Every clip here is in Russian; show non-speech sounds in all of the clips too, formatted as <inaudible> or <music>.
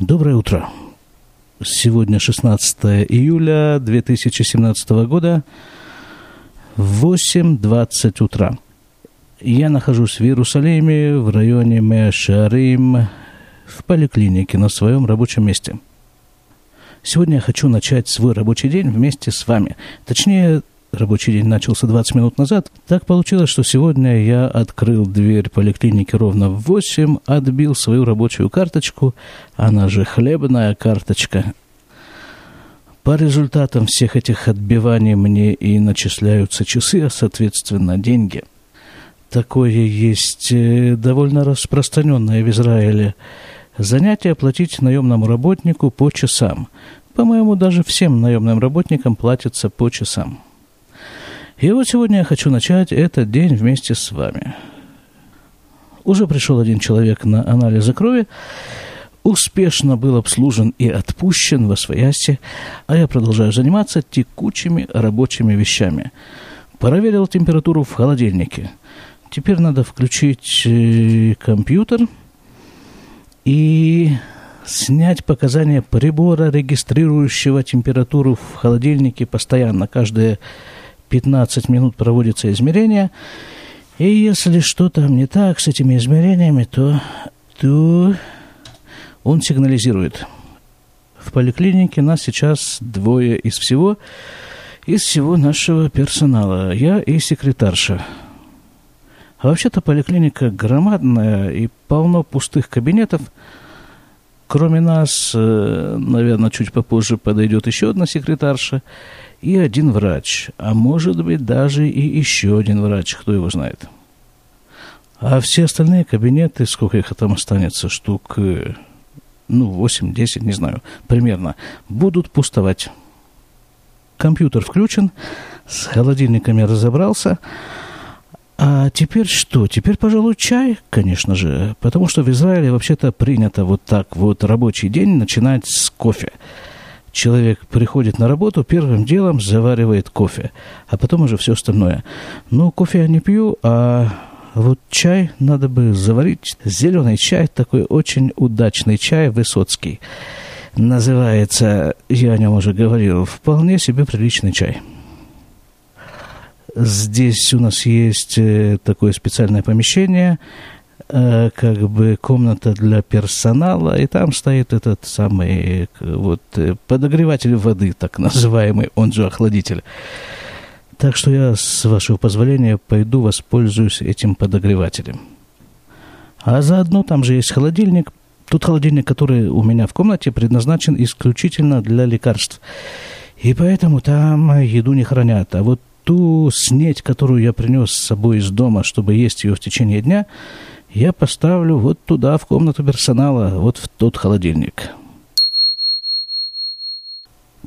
Доброе утро. Сегодня 16 июля 2017 года, 8.20 утра. Я нахожусь в Иерусалиме, в районе Мешарим, в поликлинике на своем рабочем месте. Сегодня я хочу начать свой рабочий день вместе с вами. Точнее, рабочий день начался 20 минут назад. Так получилось, что сегодня я открыл дверь поликлиники ровно в 8, отбил свою рабочую карточку, она же хлебная карточка. По результатам всех этих отбиваний мне и начисляются часы, а соответственно деньги. Такое есть э, довольно распространенное в Израиле занятие платить наемному работнику по часам. По-моему, даже всем наемным работникам платится по часам. И вот сегодня я хочу начать этот день вместе с вами. Уже пришел один человек на анализы крови, успешно был обслужен и отпущен во свояси, а я продолжаю заниматься текучими рабочими вещами. Проверил температуру в холодильнике. Теперь надо включить э, компьютер и снять показания прибора, регистрирующего температуру в холодильнике постоянно, каждые 15 минут проводится измерение, и если что-то не так с этими измерениями, то, то он сигнализирует. В поликлинике нас сейчас двое из всего, из всего нашего персонала. Я и секретарша. А вообще-то поликлиника громадная и полно пустых кабинетов. Кроме нас, э, наверное, чуть попозже подойдет еще одна секретарша – и один врач, а может быть даже и еще один врач, кто его знает. А все остальные кабинеты, сколько их там останется, штук, э, ну, 8-10, не знаю, примерно, будут пустовать. Компьютер включен, с холодильниками разобрался. А теперь что? Теперь, пожалуй, чай, конечно же, потому что в Израиле вообще-то принято вот так вот рабочий день начинать с кофе человек приходит на работу, первым делом заваривает кофе, а потом уже все остальное. Ну, кофе я не пью, а вот чай надо бы заварить. Зеленый чай, такой очень удачный чай, высоцкий. Называется, я о нем уже говорил, вполне себе приличный чай. Здесь у нас есть э, такое специальное помещение – Э, как бы комната для персонала, и там стоит этот самый вот э, подогреватель воды, так называемый, он же охладитель. Так что я, с вашего позволения, пойду воспользуюсь этим подогревателем. А заодно там же есть холодильник. Тут холодильник, который у меня в комнате предназначен исключительно для лекарств. И поэтому там еду не хранят. А вот ту снеть, которую я принес с собой из дома, чтобы есть ее в течение дня, я поставлю вот туда, в комнату персонала, вот в тот холодильник.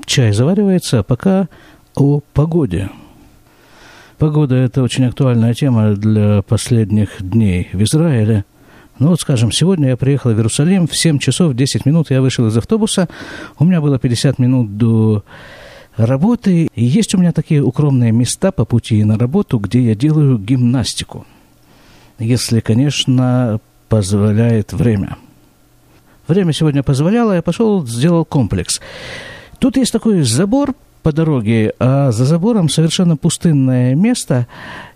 Чай заваривается, а пока о погоде. Погода – это очень актуальная тема для последних дней в Израиле. Ну вот, скажем, сегодня я приехал в Иерусалим, в 7 часов 10 минут я вышел из автобуса, у меня было 50 минут до работы, и есть у меня такие укромные места по пути на работу, где я делаю гимнастику – если, конечно, позволяет время. Время сегодня позволяло, я пошел, сделал комплекс. Тут есть такой забор по дороге, а за забором совершенно пустынное место,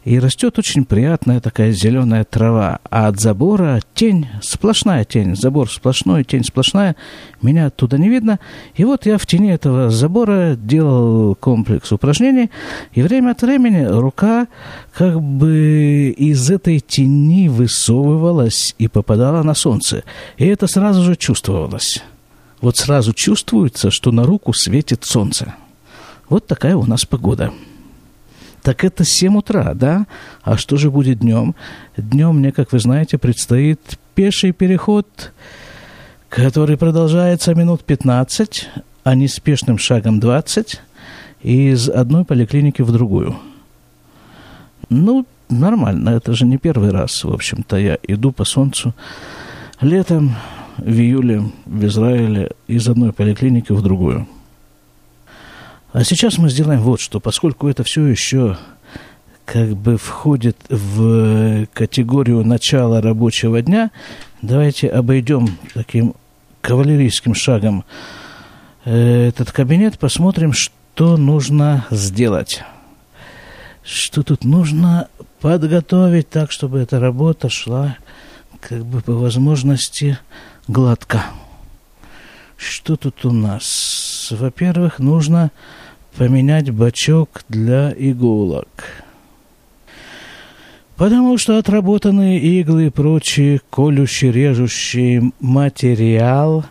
и растет очень приятная такая зеленая трава. А от забора тень, сплошная тень, забор сплошной, тень сплошная, меня оттуда не видно. И вот я в тени этого забора делал комплекс упражнений, и время от времени рука как бы из этой тени высовывалась и попадала на солнце. И это сразу же чувствовалось. Вот сразу чувствуется, что на руку светит солнце. Вот такая у нас погода. Так это 7 утра, да? А что же будет днем? Днем мне, как вы знаете, предстоит пеший переход, который продолжается минут 15, а неспешным шагом 20, из одной поликлиники в другую. Ну, нормально, это же не первый раз, в общем-то, я иду по солнцу летом, в июле в Израиле из одной поликлиники в другую – а сейчас мы сделаем вот что, поскольку это все еще как бы входит в категорию начала рабочего дня, давайте обойдем таким кавалерийским шагом э, этот кабинет, посмотрим, что нужно сделать. Что тут нужно подготовить так, чтобы эта работа шла как бы по возможности гладко. Что тут у нас? Во-первых, нужно поменять бачок для иголок. Потому что отработанные иглы и прочий колющий, режущий материал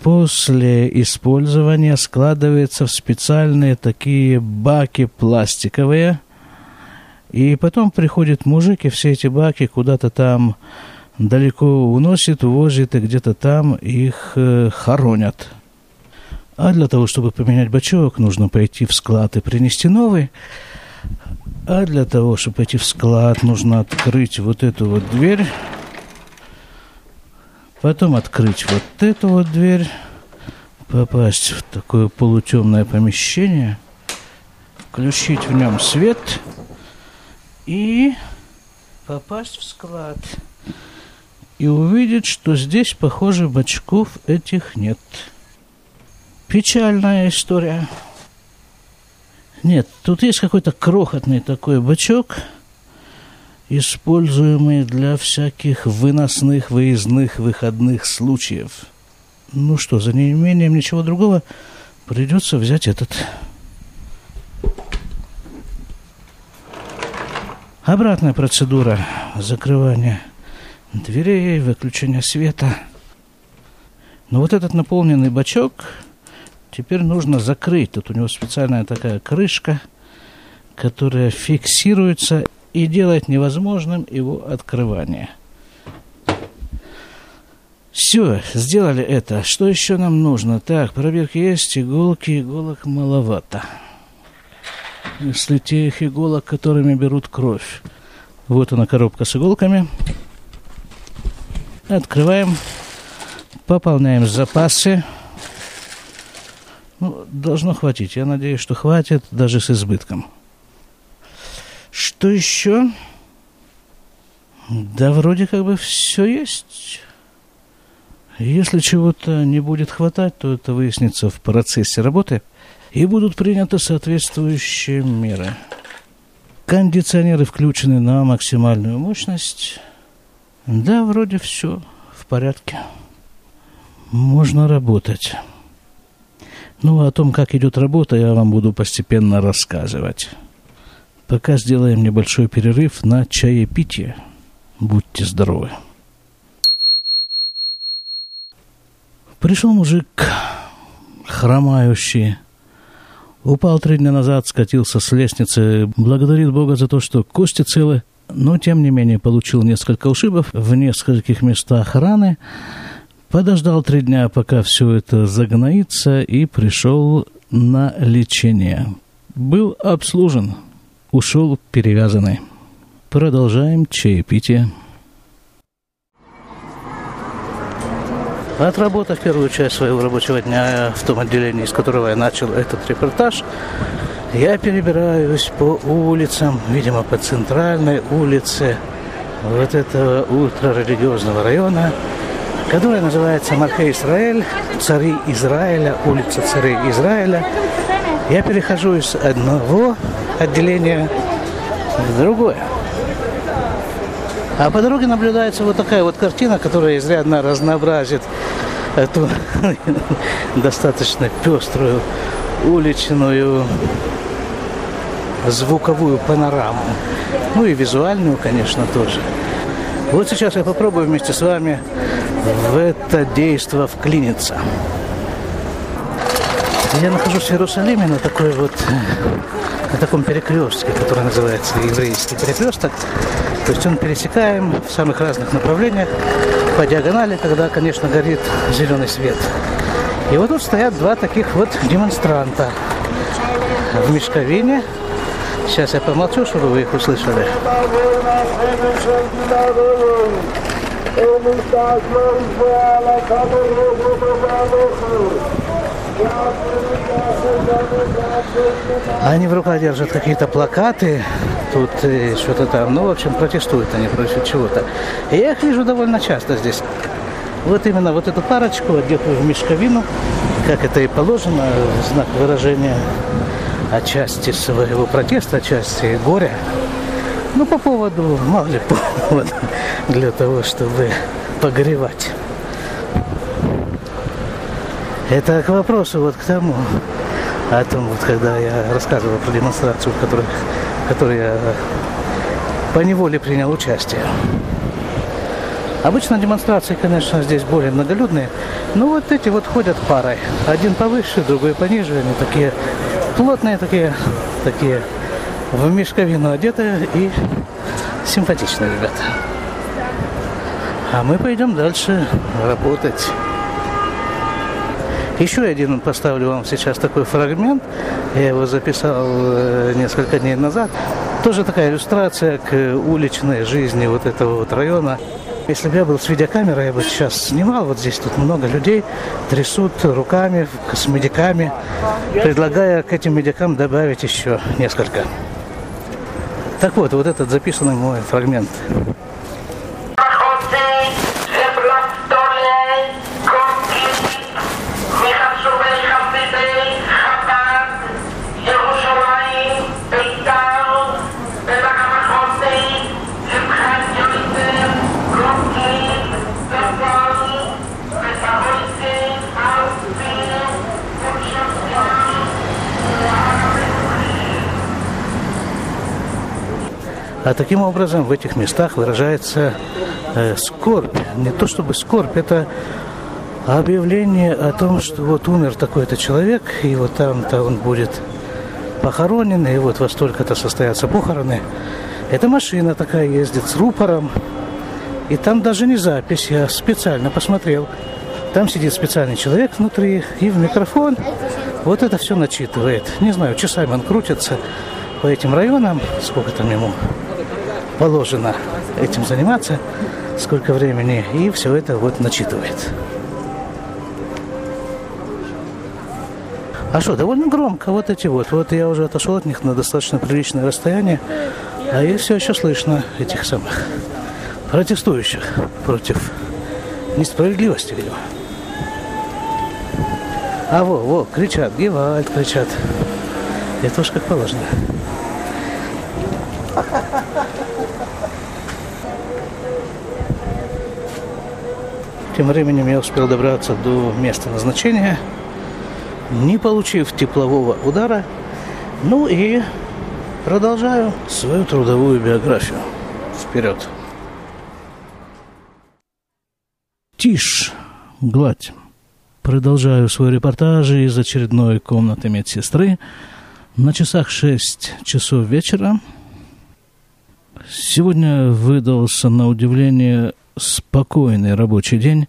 после использования складывается в специальные такие баки пластиковые. И потом приходит мужик, и все эти баки куда-то там далеко уносит, увозит, и где-то там их э, хоронят. А для того, чтобы поменять бачок, нужно пойти в склад и принести новый. А для того, чтобы пойти в склад, нужно открыть вот эту вот дверь. Потом открыть вот эту вот дверь. Попасть в такое полутемное помещение. Включить в нем свет. И попасть в склад. И увидеть, что здесь, похоже, бачков этих нет. Печальная история. Нет, тут есть какой-то крохотный такой бачок, используемый для всяких выносных, выездных, выходных случаев. Ну что, за неимением ничего другого придется взять этот. Обратная процедура закрывания дверей, выключения света. Но вот этот наполненный бачок Теперь нужно закрыть. Тут у него специальная такая крышка, которая фиксируется и делает невозможным его открывание. Все, сделали это. Что еще нам нужно? Так, проверки есть, иголки, иголок маловато. Если тех иголок, которыми берут кровь. Вот она коробка с иголками. Открываем, пополняем запасы. Ну, должно хватить. Я надеюсь, что хватит даже с избытком. Что еще? Да вроде как бы все есть. Если чего-то не будет хватать, то это выяснится в процессе работы и будут приняты соответствующие меры. Кондиционеры включены на максимальную мощность. Да, вроде все в порядке. Можно работать. Ну, о том, как идет работа, я вам буду постепенно рассказывать. Пока сделаем небольшой перерыв на чаепитие. Будьте здоровы. Пришел мужик, хромающий, упал три дня назад, скатился с лестницы, благодарит Бога за то, что кости целы, но, тем не менее, получил несколько ушибов в нескольких местах раны, Подождал три дня, пока все это загноится, и пришел на лечение. Был обслужен, ушел перевязанный. Продолжаем чаепитие. Отработав первую часть своего рабочего дня в том отделении, из которого я начал этот репортаж, я перебираюсь по улицам, видимо, по центральной улице вот этого ультрарелигиозного района – которая называется Мархе Израиль, цари Израиля, улица царей Израиля. Я перехожу из одного отделения в другое. А по дороге наблюдается вот такая вот картина, которая изрядно разнообразит эту <laughs> достаточно пеструю уличную звуковую панораму. Ну и визуальную, конечно, тоже. Вот сейчас я попробую вместе с вами в это действо вклиниться. Я нахожусь в Иерусалиме на такой вот на таком перекрестке, который называется еврейский перекресток. То есть он пересекаем в самых разных направлениях по диагонали, когда, конечно, горит зеленый свет. И вот тут стоят два таких вот демонстранта в мешковине. Сейчас я помолчу, чтобы вы их услышали. Они в руках держат какие-то плакаты, тут что-то там, ну, в общем, протестуют они против чего-то. И я их вижу довольно часто здесь. вот именно вот эту парочку, одетую в мешковину, как это и положено, знак выражения отчасти своего протеста, отчасти горя. Ну, по поводу, мало ли <laughs> повод для того, чтобы погревать. Это к вопросу вот к тому, о том, вот когда я рассказывал про демонстрацию, в которой, в которой я по неволе принял участие. Обычно демонстрации, конечно, здесь более многолюдные, но вот эти вот ходят парой. Один повыше, другой пониже, они такие плотные, такие, такие в мешковину одетые и симпатичные ребята. А мы пойдем дальше работать. Еще один поставлю вам сейчас такой фрагмент. Я его записал э, несколько дней назад. Тоже такая иллюстрация к уличной жизни вот этого вот района. Если бы я был с видеокамерой, я бы сейчас снимал. Вот здесь тут много людей трясут руками, с медиками, предлагая к этим медикам добавить еще несколько. Так вот, вот этот записанный мой фрагмент. А таким образом в этих местах выражается э, скорбь. Не то чтобы скорбь, это объявление о том, что вот умер такой-то человек, и вот там-то он будет похоронен, и вот во столько-то состоятся похороны. Эта машина такая ездит с рупором, и там даже не запись, я специально посмотрел. Там сидит специальный человек внутри, и в микрофон вот это все начитывает. Не знаю, часами он крутится по этим районам, сколько там ему положено этим заниматься, сколько времени, и все это вот начитывает. А что, довольно громко вот эти вот. Вот я уже отошел от них на достаточно приличное расстояние, а их все еще слышно, этих самых протестующих против несправедливости, видимо. А во, во, кричат, Гевальд кричат. Это уж как положено. Тем временем я успел добраться до места назначения, не получив теплового удара. Ну и продолжаю свою трудовую биографию. Вперед! Тишь, гладь. Продолжаю свой репортаж из очередной комнаты медсестры. На часах 6 часов вечера. Сегодня выдался на удивление спокойный рабочий день.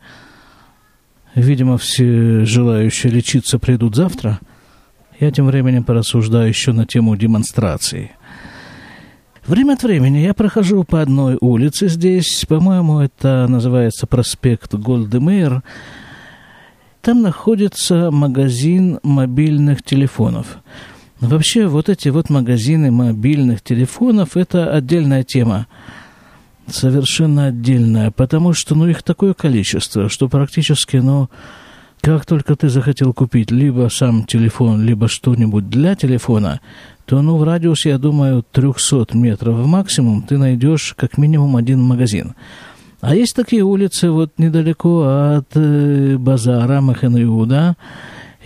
Видимо, все желающие лечиться придут завтра. Я тем временем порассуждаю еще на тему демонстрации. Время от времени я прохожу по одной улице здесь, по-моему, это называется проспект Голдемейр. Там находится магазин мобильных телефонов. Вообще, вот эти вот магазины мобильных телефонов – это отдельная тема совершенно отдельная, потому что, ну, их такое количество, что практически, ну, как только ты захотел купить либо сам телефон, либо что-нибудь для телефона, то, ну, в радиусе, я думаю, 300 метров максимум ты найдешь как минимум один магазин. А есть такие улицы вот недалеко от э, базара Маханриуда,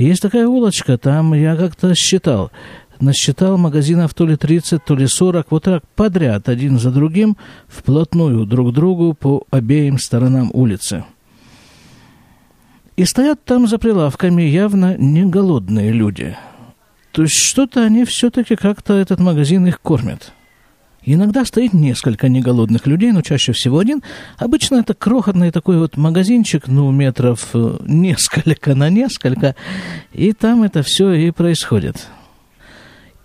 есть такая улочка, там я как-то считал, насчитал магазинов то ли 30, то ли 40, вот так подряд, один за другим, вплотную друг к другу по обеим сторонам улицы. И стоят там за прилавками явно не голодные люди. То есть что-то они все-таки как-то этот магазин их кормят. Иногда стоит несколько неголодных людей, но чаще всего один. Обычно это крохотный такой вот магазинчик, ну, метров э, несколько на несколько, и там это все и происходит.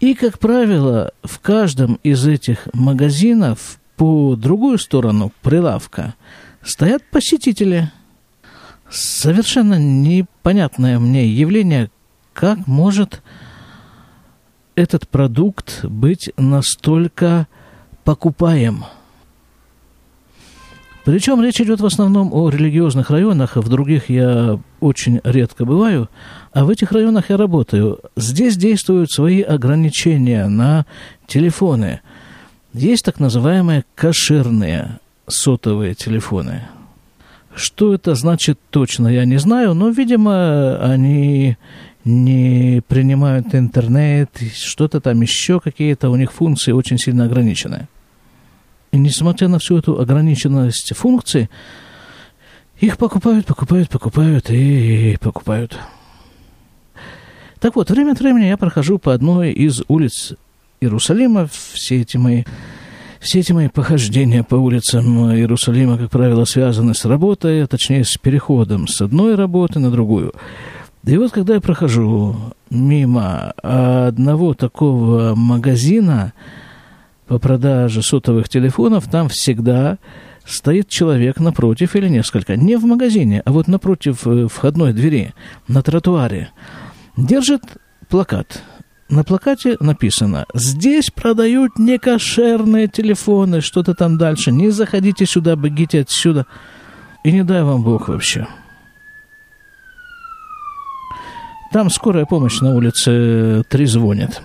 И, как правило, в каждом из этих магазинов по другую сторону прилавка стоят посетители. Совершенно непонятное мне явление, как может этот продукт быть настолько покупаем. Причем речь идет в основном о религиозных районах, в других я очень редко бываю, а в этих районах я работаю. Здесь действуют свои ограничения на телефоны. Есть так называемые кошерные сотовые телефоны. Что это значит точно, я не знаю, но, видимо, они не принимают интернет, что-то там еще, какие-то у них функции очень сильно ограничены. И несмотря на всю эту ограниченность функций, их покупают, покупают, покупают и покупают. Так вот, время от времени я прохожу по одной из улиц Иерусалима. Все эти мои, все эти мои похождения по улицам Иерусалима, как правило, связаны с работой, а точнее с переходом с одной работы на другую. И вот когда я прохожу мимо одного такого магазина по продаже сотовых телефонов, там всегда стоит человек напротив или несколько, не в магазине, а вот напротив э, входной двери, на тротуаре, держит плакат. На плакате написано «Здесь продают некошерные телефоны, что-то там дальше, не заходите сюда, бегите отсюда, и не дай вам Бог вообще». Там скорая помощь на улице трезвонит.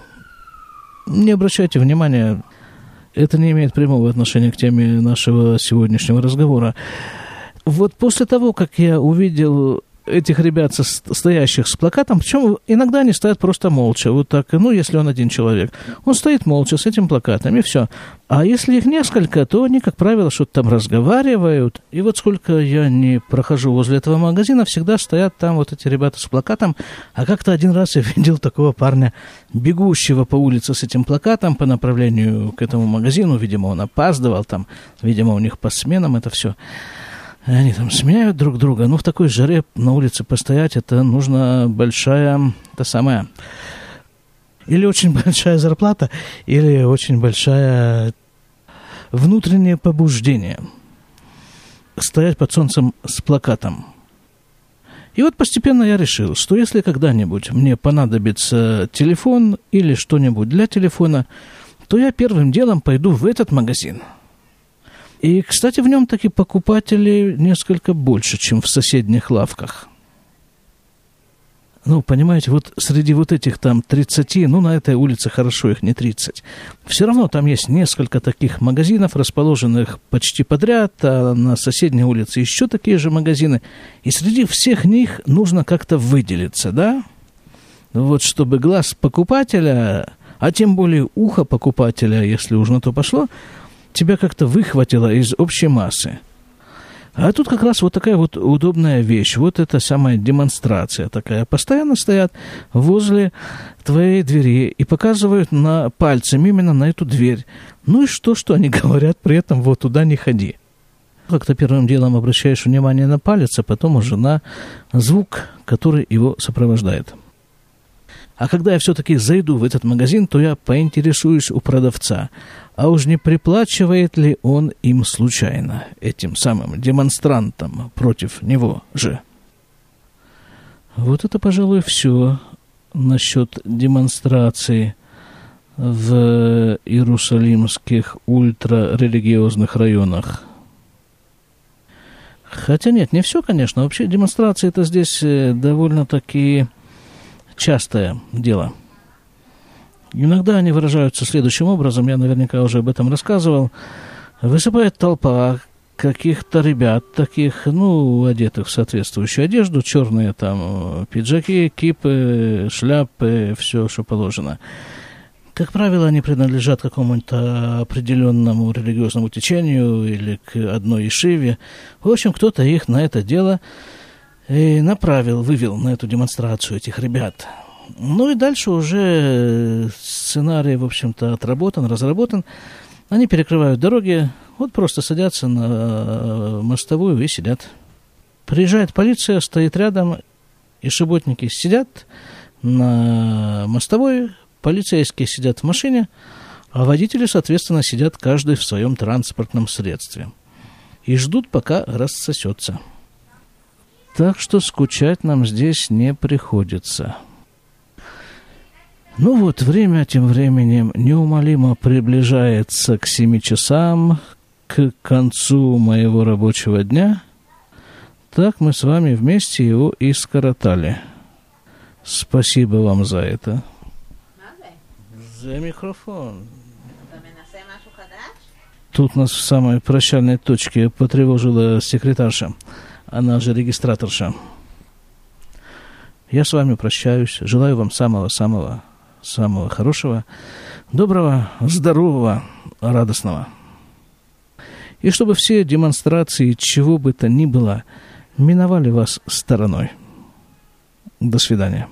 Не обращайте внимания, это не имеет прямого отношения к теме нашего сегодняшнего разговора. Вот после того, как я увидел этих ребят, стоящих с плакатом, причем иногда они стоят просто молча, вот так, ну, если он один человек. Он стоит молча с этим плакатом, и все. А если их несколько, то они, как правило, что-то там разговаривают. И вот сколько я не прохожу возле этого магазина, всегда стоят там вот эти ребята с плакатом. А как-то один раз я <laughs> видел такого парня, бегущего по улице с этим плакатом по направлению к этому магазину. Видимо, он опаздывал там, видимо, у них по сменам это все. Они там сменяют друг друга. Ну, в такой жаре на улице постоять, это нужна большая, та самая, или очень <laughs> большая зарплата, или очень большая внутреннее побуждение. Стоять под солнцем с плакатом. И вот постепенно я решил, что если когда-нибудь мне понадобится телефон или что-нибудь для телефона, то я первым делом пойду в этот магазин – и, кстати, в нем таки покупателей несколько больше, чем в соседних лавках. Ну, понимаете, вот среди вот этих там 30, ну, на этой улице хорошо их не 30. Все равно там есть несколько таких магазинов, расположенных почти подряд, а на соседней улице еще такие же магазины. И среди всех них нужно как-то выделиться, да? Вот чтобы глаз покупателя, а тем более ухо покупателя, если уж на то пошло, тебя как-то выхватило из общей массы. А тут как раз вот такая вот удобная вещь, вот эта самая демонстрация такая. Постоянно стоят возле твоей двери и показывают на пальцем именно на эту дверь. Ну и что, что они <laughs> говорят при этом, вот туда не ходи. Как-то первым делом обращаешь внимание на палец, а потом уже на звук, который его сопровождает. А когда я все-таки зайду в этот магазин, то я поинтересуюсь у продавца, а уж не приплачивает ли он им случайно, этим самым демонстрантам против него же. Вот это, пожалуй, все насчет демонстрации в иерусалимских ультрарелигиозных районах. Хотя нет, не все, конечно. Вообще демонстрации это здесь э, довольно-таки частое дело. Иногда они выражаются следующим образом, я наверняка уже об этом рассказывал. Высыпает толпа каких-то ребят таких, ну, одетых в соответствующую одежду, черные там пиджаки, кипы, шляпы, все, что положено. Как правило, они принадлежат какому-то определенному религиозному течению или к одной ишиве. В общем, кто-то их на это дело и направил, вывел на эту демонстрацию этих ребят. Ну и дальше уже сценарий, в общем-то, отработан, разработан. Они перекрывают дороги, вот просто садятся на мостовую и сидят. Приезжает полиция, стоит рядом, и шиботники сидят на мостовой, полицейские сидят в машине, а водители, соответственно, сидят каждый в своем транспортном средстве. И ждут, пока рассосется. Так что скучать нам здесь не приходится. Ну вот, время тем временем неумолимо приближается к семи часам, к концу моего рабочего дня, так мы с вами вместе его и скоротали. Спасибо вам за это. За микрофон. Тут нас в самой прощальной точке потревожила секретарша, она же регистраторша. Я с вами прощаюсь. Желаю вам самого-самого самого хорошего, доброго, здорового, радостного. И чтобы все демонстрации чего бы то ни было миновали вас стороной. До свидания.